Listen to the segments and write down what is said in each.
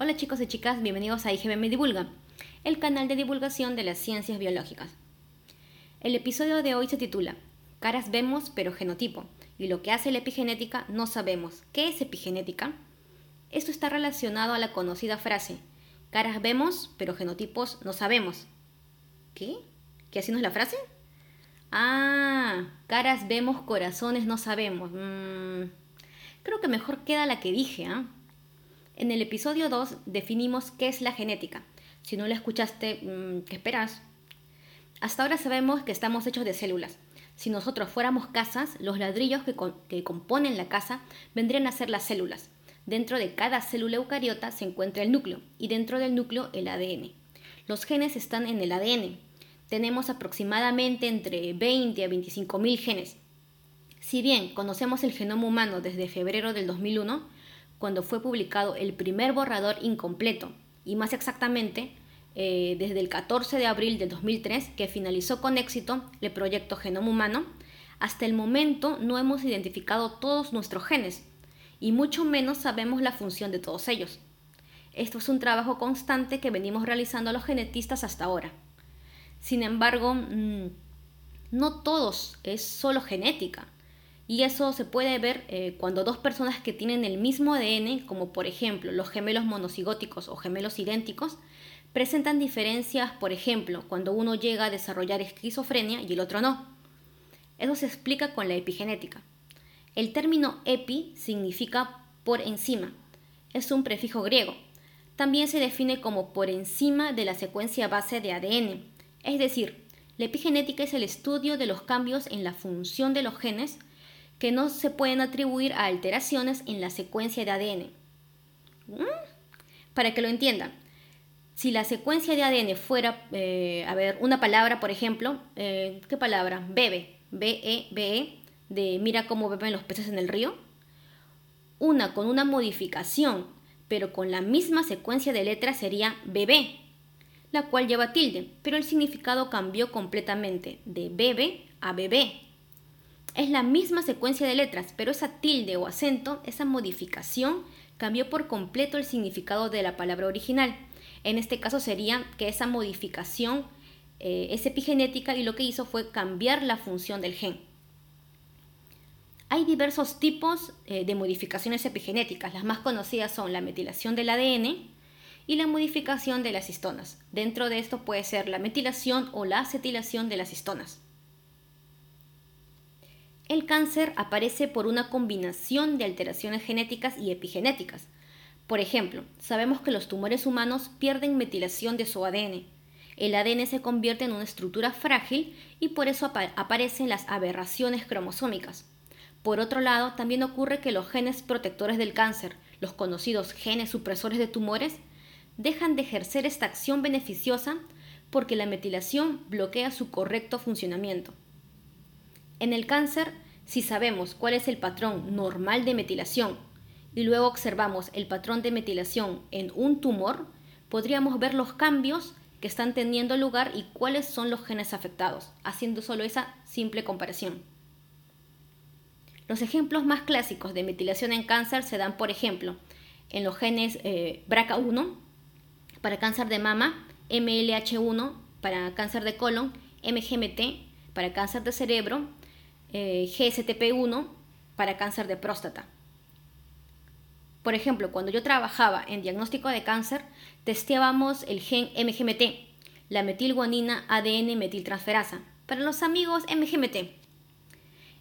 Hola chicos y chicas, bienvenidos a IGBM Divulga, el canal de divulgación de las ciencias biológicas. El episodio de hoy se titula Caras vemos pero genotipo, y lo que hace la epigenética no sabemos. ¿Qué es epigenética? Esto está relacionado a la conocida frase, caras vemos pero genotipos no sabemos. ¿Qué? ¿Qué así no es la frase? Ah, caras vemos, corazones no sabemos. Mm, creo que mejor queda la que dije, ¿ah? En el episodio 2 definimos qué es la genética. Si no la escuchaste, mm, ¿qué esperas? Hasta ahora sabemos que estamos hechos de células. Si nosotros fuéramos casas, los ladrillos que, que componen la casa vendrían a ser las células. Dentro de cada célula eucariota se encuentra el núcleo y dentro del núcleo el ADN. Los genes están en el ADN. Tenemos aproximadamente entre 20 a 25 mil genes. Si bien conocemos el genoma humano desde febrero del 2001, cuando fue publicado el primer borrador incompleto, y más exactamente eh, desde el 14 de abril de 2003, que finalizó con éxito el proyecto Genoma Humano, hasta el momento no hemos identificado todos nuestros genes, y mucho menos sabemos la función de todos ellos. Esto es un trabajo constante que venimos realizando los genetistas hasta ahora. Sin embargo, mm, no todos es solo genética. Y eso se puede ver eh, cuando dos personas que tienen el mismo ADN, como por ejemplo los gemelos monocigóticos o gemelos idénticos, presentan diferencias, por ejemplo, cuando uno llega a desarrollar esquizofrenia y el otro no. Eso se explica con la epigenética. El término epi significa por encima. Es un prefijo griego. También se define como por encima de la secuencia base de ADN. Es decir, la epigenética es el estudio de los cambios en la función de los genes que no se pueden atribuir a alteraciones en la secuencia de ADN. ¿Mm? Para que lo entiendan, si la secuencia de ADN fuera, eh, a ver, una palabra, por ejemplo, eh, ¿qué palabra? Bebe, B-E-B-E, de mira cómo beben los peces en el río. Una con una modificación, pero con la misma secuencia de letras sería bebé, la cual lleva tilde, pero el significado cambió completamente de bebe a bebé. Es la misma secuencia de letras, pero esa tilde o acento, esa modificación, cambió por completo el significado de la palabra original. En este caso sería que esa modificación eh, es epigenética y lo que hizo fue cambiar la función del gen. Hay diversos tipos eh, de modificaciones epigenéticas. Las más conocidas son la metilación del ADN y la modificación de las histonas. Dentro de esto puede ser la metilación o la acetilación de las histonas. El cáncer aparece por una combinación de alteraciones genéticas y epigenéticas. Por ejemplo, sabemos que los tumores humanos pierden metilación de su ADN. El ADN se convierte en una estructura frágil y por eso aparecen las aberraciones cromosómicas. Por otro lado, también ocurre que los genes protectores del cáncer, los conocidos genes supresores de tumores, dejan de ejercer esta acción beneficiosa porque la metilación bloquea su correcto funcionamiento. En el cáncer, si sabemos cuál es el patrón normal de metilación y luego observamos el patrón de metilación en un tumor, podríamos ver los cambios que están teniendo lugar y cuáles son los genes afectados, haciendo solo esa simple comparación. Los ejemplos más clásicos de metilación en cáncer se dan, por ejemplo, en los genes eh, BRCA1 para cáncer de mama, MLH1 para cáncer de colon, MGMT para cáncer de cerebro, eh, GSTP1 para cáncer de próstata. Por ejemplo, cuando yo trabajaba en diagnóstico de cáncer, testeábamos el gen MGMT, la metilguanina ADN metiltransferasa. Para los amigos MGMT.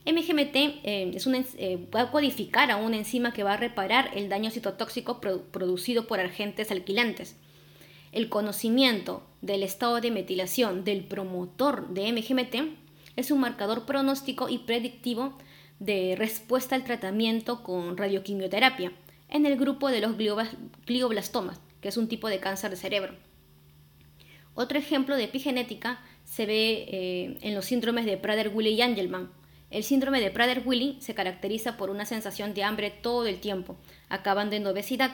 MGMT eh, es eh, va a codificar a una enzima que va a reparar el daño citotóxico producido por agentes alquilantes. El conocimiento del estado de metilación del promotor de MGMT es un marcador pronóstico y predictivo de respuesta al tratamiento con radioquimioterapia en el grupo de los glioblastomas, que es un tipo de cáncer de cerebro. Otro ejemplo de epigenética se ve eh, en los síndromes de Prader-Willi y Angelman. El síndrome de Prader-Willi se caracteriza por una sensación de hambre todo el tiempo, acabando en obesidad,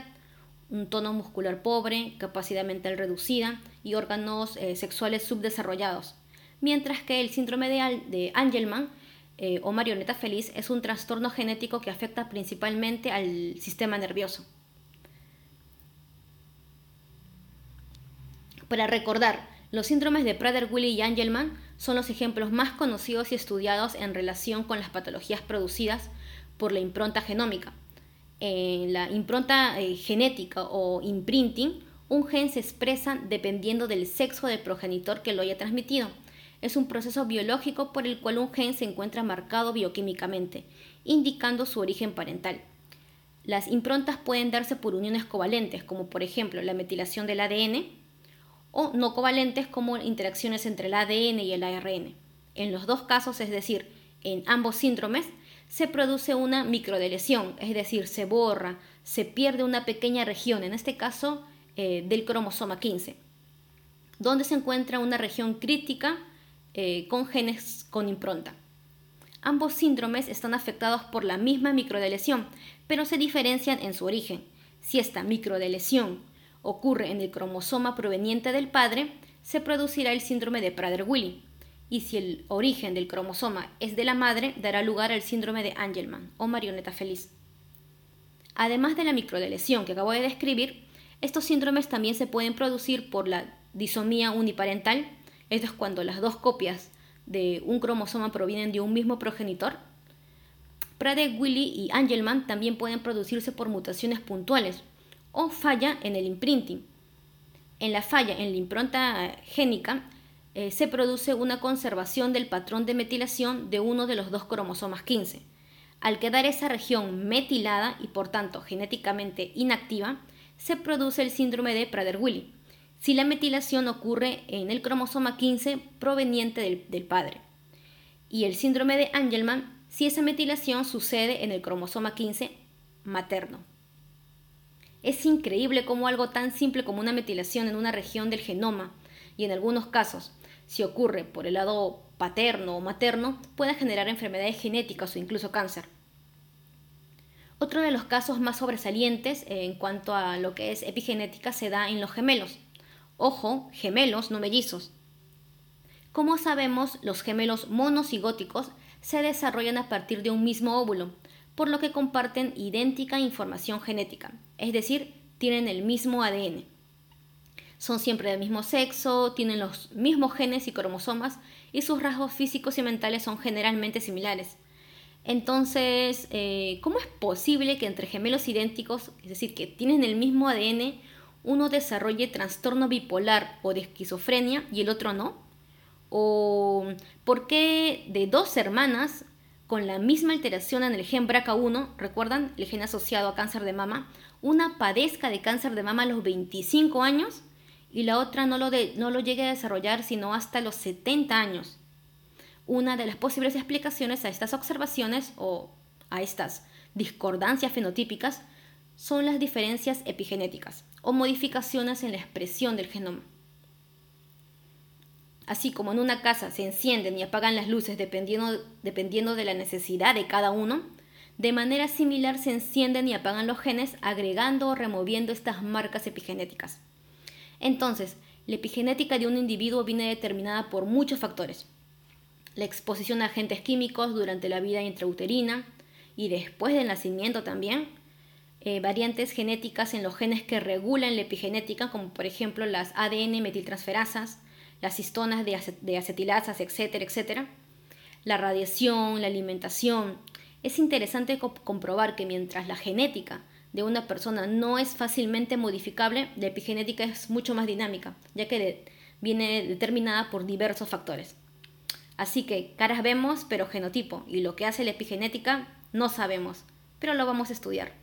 un tono muscular pobre, capacidad mental reducida y órganos eh, sexuales subdesarrollados mientras que el síndrome de, Angelman eh, o marioneta feliz es un trastorno genético que afecta principalmente al sistema nervioso. Para recordar, los síndromes de Prader-Willi y Angelman son los ejemplos más conocidos y estudiados en relación con las patologías producidas por la impronta genómica. En la impronta eh, genética o imprinting, un gen se expresa dependiendo del sexo del progenitor que lo haya transmitido. Es un proceso biológico por el cual un gen se encuentra marcado bioquímicamente, indicando su origen parental. Las improntas pueden darse por uniones covalentes, como por ejemplo la metilación del ADN, o no covalentes como interacciones entre el ADN y el ARN. En los dos casos, es decir, en ambos síndromes, se produce una microdeleción, es decir, se borra, se pierde una pequeña región, en este caso eh, del cromosoma 15, donde se encuentra una región crítica eh, con genes con impronta. Ambos síndromes están afectados por la misma microdeleción, pero se diferencian en su origen. Si esta microdeleción ocurre en el cromosoma proveniente del padre, se producirá el síndrome de Prader-Willi. Y si el origen del cromosoma es de la madre, dará lugar al síndrome de Angelman o marioneta feliz. Además de la microdeleción que acabo de describir, estos síndromes también se pueden producir por la disomía uniparental, esto es cuando las dos copias de un cromosoma provienen de un mismo progenitor. Prader-Willi y Angelman también pueden producirse por mutaciones puntuales o falla en el imprinting. En la falla en la impronta génica eh, se produce una conservación del patrón de metilación de uno de los dos cromosomas 15. Al quedar esa región metilada y por tanto genéticamente inactiva, se produce el síndrome de Prader-Willi, si la metilación ocurre en el cromosoma 15 proveniente del, padre. Y el síndrome de Angelman si esa metilación sucede en el cromosoma 15 materno. Es increíble cómo algo tan simple como una metilación en una región del genoma, y en algunos casos, si ocurre por el lado paterno o materno, puede generar enfermedades genéticas o incluso cáncer. Otro de los casos más sobresalientes en cuanto a lo que es epigenética se da en los gemelos. Ojo, gemelos, no mellizos. Como sabemos, los gemelos monocigóticos se desarrollan a partir de un mismo óvulo, por lo que comparten idéntica información genética, es decir, tienen el mismo ADN. Son siempre del mismo sexo, tienen los mismos genes y cromosomas y sus rasgos físicos y mentales son generalmente similares. Entonces, eh, ¿cómo es posible que entre gemelos idénticos, es decir, que tienen el mismo ADN, uno desarrolle trastorno bipolar o de esquizofrenia y el otro no? ¿O por qué de dos hermanas con la misma alteración en el gen BRCA1, recuerdan el gen asociado a cáncer de mama, una padezca de cáncer de mama a los 25 años y la otra no lo, no lo llegue a desarrollar sino hasta los 70 años? Una de las posibles explicaciones a estas observaciones o a estas discordancias fenotípicas son las diferencias epigenéticas o modificaciones en la expresión del genoma. Así como en una casa se encienden y apagan las luces dependiendo, dependiendo de la necesidad de cada uno, de manera similar se encienden y apagan los genes agregando o removiendo estas marcas epigenéticas. Entonces, la epigenética de un individuo viene determinada por muchos factores, la exposición a agentes químicos durante la vida intrauterina y después del nacimiento también, eh, variantes genéticas en los genes que regulan la epigenética, como por ejemplo las ADN metiltransferasas, las histonas de, acetilasas, etcétera, etcétera. La radiación, la alimentación. Es interesante comprobar que mientras la genética de una persona no es fácilmente modificable, la epigenética es mucho más dinámica, ya que viene determinada por diversos factores. Así que caras vemos, pero genotipo, y lo que hace la epigenética no sabemos, pero lo vamos a estudiar.